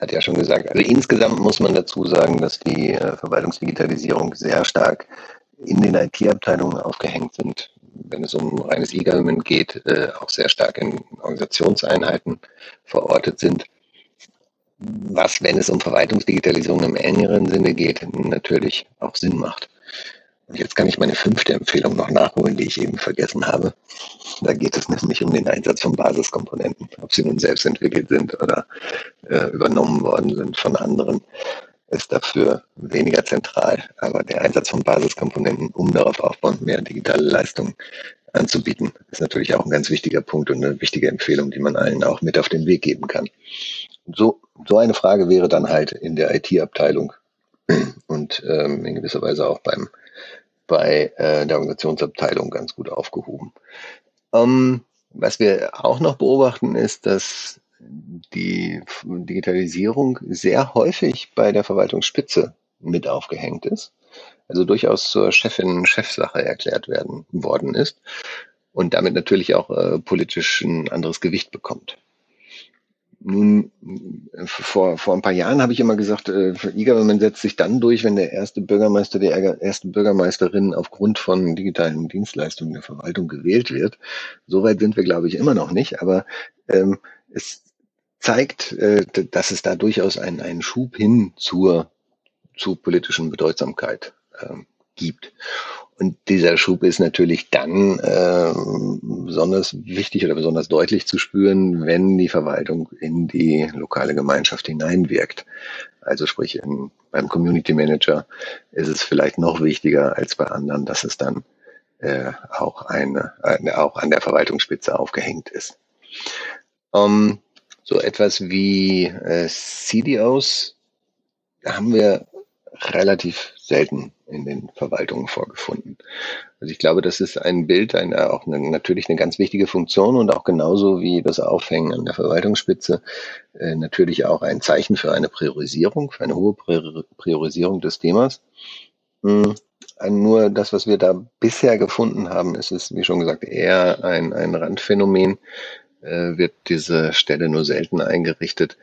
Hat ja schon gesagt. Also insgesamt muss man dazu sagen, dass die äh, Verwaltungsdigitalisierung sehr stark in den IT-Abteilungen aufgehängt sind. Wenn es um reines E-Government geht, äh, auch sehr stark in Organisationseinheiten verortet sind. Was, wenn es um Verwaltungsdigitalisierung im engeren Sinne geht, natürlich auch Sinn macht. Und jetzt kann ich meine fünfte Empfehlung noch nachholen, die ich eben vergessen habe. Da geht es nämlich um den Einsatz von Basiskomponenten, ob sie nun selbst entwickelt sind oder äh, übernommen worden sind von anderen, ist dafür weniger zentral. Aber der Einsatz von Basiskomponenten, um darauf aufbauend mehr digitale Leistungen anzubieten, ist natürlich auch ein ganz wichtiger Punkt und eine wichtige Empfehlung, die man allen auch mit auf den Weg geben kann. So, so eine Frage wäre dann halt in der IT-Abteilung und ähm, in gewisser Weise auch beim bei äh, der Organisationsabteilung ganz gut aufgehoben. Ähm, was wir auch noch beobachten, ist, dass die Digitalisierung sehr häufig bei der Verwaltungsspitze mit aufgehängt ist, also durchaus zur Chefin-Chefsache erklärt werden worden ist und damit natürlich auch äh, politisch ein anderes Gewicht bekommt. Nun, vor, vor ein paar Jahren habe ich immer gesagt, äh, E-Government setzt sich dann durch, wenn der erste Bürgermeister, die erste Bürgermeisterin aufgrund von digitalen Dienstleistungen der Verwaltung gewählt wird. Soweit sind wir, glaube ich, immer noch nicht, aber ähm, es zeigt, äh, dass es da durchaus einen, einen Schub hin zur, zur politischen Bedeutsamkeit ähm, gibt. Und dieser Schub ist natürlich dann äh, besonders wichtig oder besonders deutlich zu spüren, wenn die Verwaltung in die lokale Gemeinschaft hineinwirkt. Also sprich, in, beim Community Manager ist es vielleicht noch wichtiger als bei anderen, dass es dann äh, auch, eine, eine, auch an der Verwaltungsspitze aufgehängt ist. Ähm, so etwas wie äh, CDOs haben wir relativ selten in den Verwaltungen vorgefunden. Also ich glaube, das ist ein Bild, eine, auch eine, natürlich eine ganz wichtige Funktion und auch genauso wie das Aufhängen an der Verwaltungsspitze äh, natürlich auch ein Zeichen für eine Priorisierung, für eine hohe Priorisierung des Themas. Hm, nur das, was wir da bisher gefunden haben, ist es, wie schon gesagt, eher ein, ein Randphänomen, äh, wird diese Stelle nur selten eingerichtet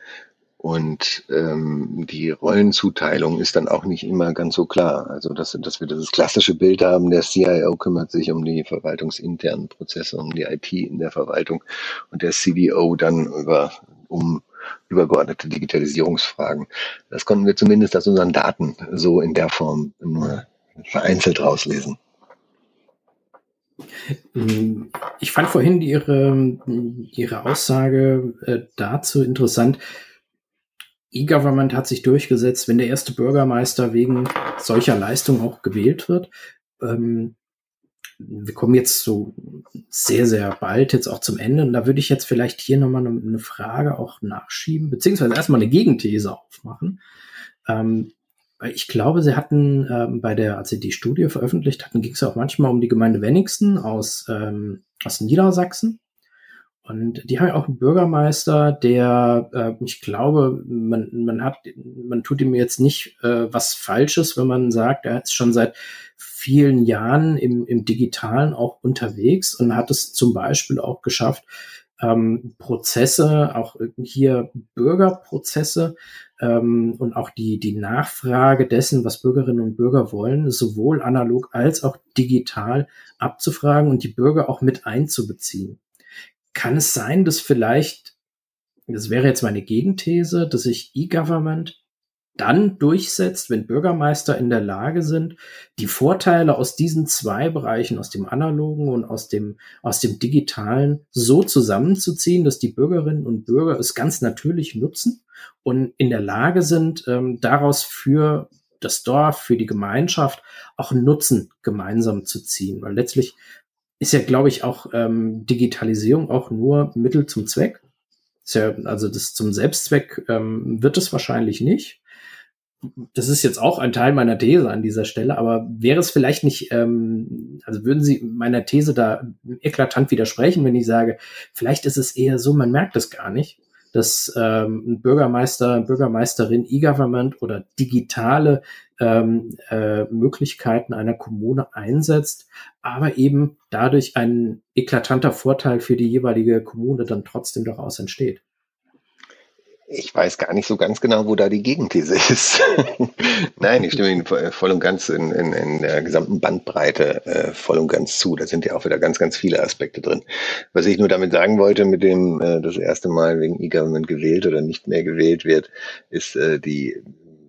und ähm, die Rollenzuteilung ist dann auch nicht immer ganz so klar. Also dass, dass wir das klassische Bild haben, der CIO kümmert sich um die verwaltungsinternen Prozesse, um die IT in der Verwaltung und der CDO dann über um übergeordnete Digitalisierungsfragen. Das konnten wir zumindest aus unseren Daten so in der Form nur vereinzelt rauslesen. Ich fand vorhin Ihre, Ihre Aussage äh, dazu interessant. E-Government hat sich durchgesetzt, wenn der erste Bürgermeister wegen solcher Leistung auch gewählt wird. Ähm, wir kommen jetzt so sehr, sehr bald jetzt auch zum Ende. Und da würde ich jetzt vielleicht hier nochmal eine, Frage auch nachschieben, beziehungsweise erstmal eine Gegenthese aufmachen. Ähm, ich glaube, sie hatten ähm, bei der, als sie die Studie veröffentlicht hatten, ging es auch manchmal um die Gemeinde Wenningsen aus, ähm, aus Niedersachsen. Und die haben ja auch einen Bürgermeister, der, äh, ich glaube, man, man hat, man tut ihm jetzt nicht äh, was Falsches, wenn man sagt, er ist schon seit vielen Jahren im, im Digitalen auch unterwegs und hat es zum Beispiel auch geschafft, ähm, Prozesse, auch hier Bürgerprozesse ähm, und auch die, die Nachfrage dessen, was Bürgerinnen und Bürger wollen, sowohl analog als auch digital abzufragen und die Bürger auch mit einzubeziehen. Kann es sein, dass vielleicht, das wäre jetzt meine Gegenthese, dass sich E-Government dann durchsetzt, wenn Bürgermeister in der Lage sind, die Vorteile aus diesen zwei Bereichen, aus dem analogen und aus dem, aus dem digitalen, so zusammenzuziehen, dass die Bürgerinnen und Bürger es ganz natürlich nutzen und in der Lage sind, ähm, daraus für das Dorf, für die Gemeinschaft auch Nutzen gemeinsam zu ziehen. Weil letztlich ist ja, glaube ich, auch ähm, Digitalisierung auch nur Mittel zum Zweck. Ist ja, also das zum Selbstzweck ähm, wird es wahrscheinlich nicht. Das ist jetzt auch ein Teil meiner These an dieser Stelle, aber wäre es vielleicht nicht, ähm, also würden Sie meiner These da eklatant widersprechen, wenn ich sage, vielleicht ist es eher so, man merkt es gar nicht, dass ähm, ein Bürgermeister, Bürgermeisterin E-Government oder digitale ähm, äh, Möglichkeiten einer Kommune einsetzt, aber eben dadurch ein eklatanter Vorteil für die jeweilige Kommune dann trotzdem daraus entsteht. Ich weiß gar nicht so ganz genau, wo da die Gegenthese ist. Nein, ich stimme Ihnen voll und ganz in, in, in der gesamten Bandbreite äh, voll und ganz zu. Da sind ja auch wieder ganz, ganz viele Aspekte drin. Was ich nur damit sagen wollte, mit dem äh, das erste Mal wegen E-Government gewählt oder nicht mehr gewählt wird, ist äh, die,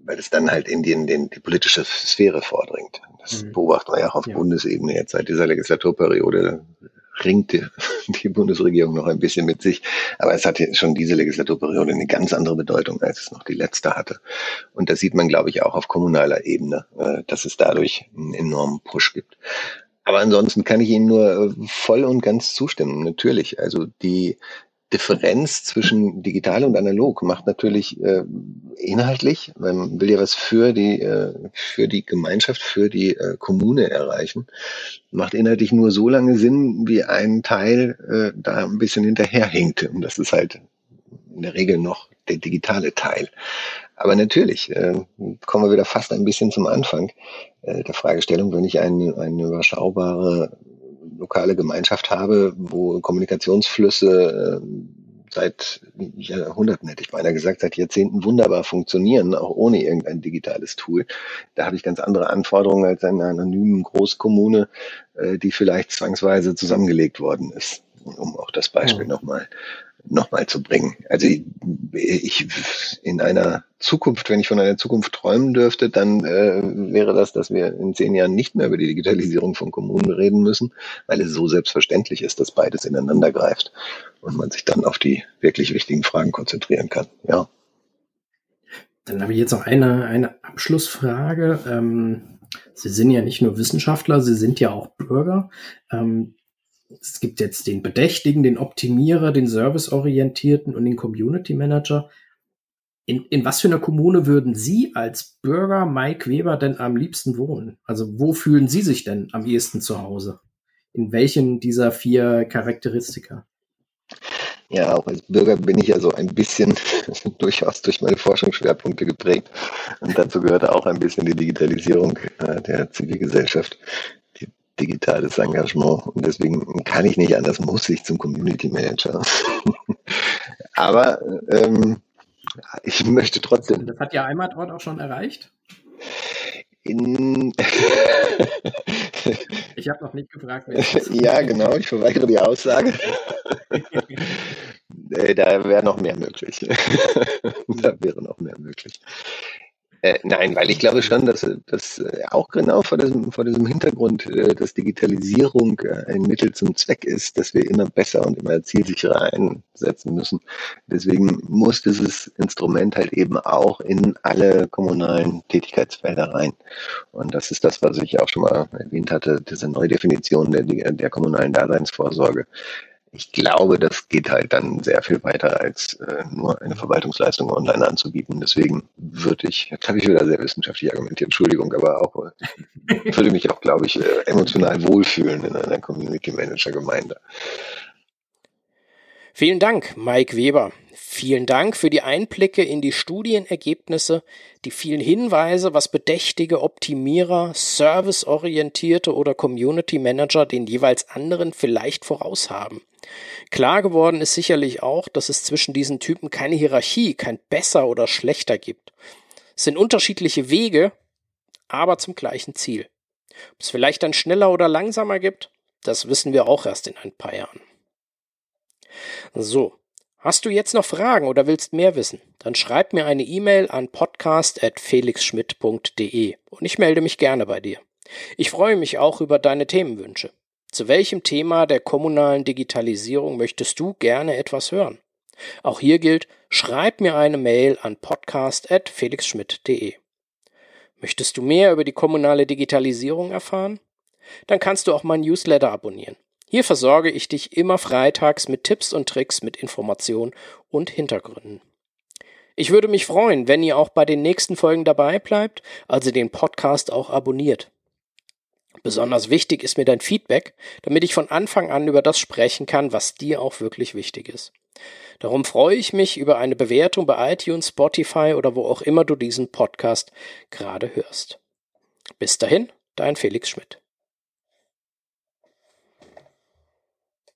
weil es dann halt in die, in den, die politische Sphäre vordringt. Das mhm. beobachten wir ja auch auf ja. Bundesebene jetzt seit dieser Legislaturperiode ringt die, Bundesregierung noch ein bisschen mit sich. Aber es hat schon diese Legislaturperiode eine ganz andere Bedeutung, als es noch die letzte hatte. Und das sieht man, glaube ich, auch auf kommunaler Ebene, äh, dass es dadurch einen enormen Push gibt. Aber ansonsten kann ich Ihnen nur äh, voll und ganz zustimmen. Natürlich. Also die, Differenz zwischen digital und analog macht natürlich äh, inhaltlich, man will ja was für die, äh, für die Gemeinschaft, für die äh, Kommune erreichen, macht inhaltlich nur so lange Sinn, wie ein Teil äh, da ein bisschen hinterherhinkt. Und das ist halt in der Regel noch der digitale Teil. Aber natürlich äh, kommen wir wieder fast ein bisschen zum Anfang äh, der Fragestellung, wenn ich eine, eine überschaubare lokale Gemeinschaft habe, wo Kommunikationsflüsse äh, seit Jahrhunderten, hätte ich beinahe gesagt, seit Jahrzehnten wunderbar funktionieren, auch ohne irgendein digitales Tool. Da habe ich ganz andere Anforderungen als eine anonymen Großkommune, äh, die vielleicht zwangsweise zusammengelegt worden ist, um auch das Beispiel mhm. nochmal nochmal zu bringen. Also ich, in einer Zukunft, wenn ich von einer Zukunft träumen dürfte, dann äh, wäre das, dass wir in zehn Jahren nicht mehr über die Digitalisierung von Kommunen reden müssen, weil es so selbstverständlich ist, dass beides ineinander greift und man sich dann auf die wirklich wichtigen Fragen konzentrieren kann. Ja. Dann habe ich jetzt noch eine, eine Abschlussfrage. Ähm, Sie sind ja nicht nur Wissenschaftler, Sie sind ja auch Bürger. Ähm, es gibt jetzt den Bedächtigen, den Optimierer, den Serviceorientierten und den Community Manager. In, in was für einer Kommune würden Sie als Bürger Mike Weber denn am liebsten wohnen? Also wo fühlen Sie sich denn am ehesten zu Hause? In welchen dieser vier Charakteristika? Ja, auch als Bürger bin ich ja so ein bisschen durchaus durch meine Forschungsschwerpunkte geprägt. Und dazu gehört auch ein bisschen die Digitalisierung äh, der Zivilgesellschaft digitales Engagement und deswegen kann ich nicht anders, muss ich zum Community Manager. Aber ähm, ich möchte trotzdem. Das hat ja einmal dort auch schon erreicht. In ich habe noch nicht gefragt. ja, genau, ich verweigere die Aussage. Äh, da wäre noch mehr möglich. da wäre noch mehr möglich. Äh, nein, weil ich glaube schon, dass, dass äh, auch genau vor diesem, vor diesem Hintergrund, äh, dass Digitalisierung äh, ein Mittel zum Zweck ist, dass wir immer besser und immer zielsicherer einsetzen müssen. Deswegen muss dieses Instrument halt eben auch in alle kommunalen Tätigkeitsfelder rein. Und das ist das, was ich auch schon mal erwähnt hatte, diese Neudefinition der, der kommunalen Daseinsvorsorge ich glaube, das geht halt dann sehr viel weiter, als äh, nur eine Verwaltungsleistung online anzubieten. Deswegen würde ich, jetzt habe ich wieder sehr wissenschaftlich argumentiert, Entschuldigung, aber auch äh, würde mich auch, glaube ich, äh, emotional wohlfühlen in einer Community Manager Gemeinde. Vielen Dank, Mike Weber. Vielen Dank für die Einblicke in die Studienergebnisse, die vielen Hinweise, was bedächtige Optimierer, serviceorientierte oder Community Manager den jeweils anderen vielleicht voraus haben. Klar geworden ist sicherlich auch, dass es zwischen diesen Typen keine Hierarchie, kein besser oder schlechter gibt. Es sind unterschiedliche Wege, aber zum gleichen Ziel. Ob es vielleicht dann schneller oder langsamer gibt, das wissen wir auch erst in ein paar Jahren. So, hast du jetzt noch Fragen oder willst mehr wissen? Dann schreib mir eine E-Mail an podcast.felixschmidt.de und ich melde mich gerne bei dir. Ich freue mich auch über deine Themenwünsche. Zu welchem Thema der kommunalen Digitalisierung möchtest du gerne etwas hören? Auch hier gilt, schreib mir eine Mail an podcast.felixschmidt.de. Möchtest du mehr über die kommunale Digitalisierung erfahren? Dann kannst du auch mein Newsletter abonnieren. Hier versorge ich dich immer freitags mit Tipps und Tricks, mit Informationen und Hintergründen. Ich würde mich freuen, wenn ihr auch bei den nächsten Folgen dabei bleibt, also den Podcast auch abonniert. Besonders wichtig ist mir dein Feedback, damit ich von Anfang an über das sprechen kann, was dir auch wirklich wichtig ist. Darum freue ich mich über eine Bewertung bei iTunes, Spotify oder wo auch immer du diesen Podcast gerade hörst. Bis dahin, dein Felix Schmidt.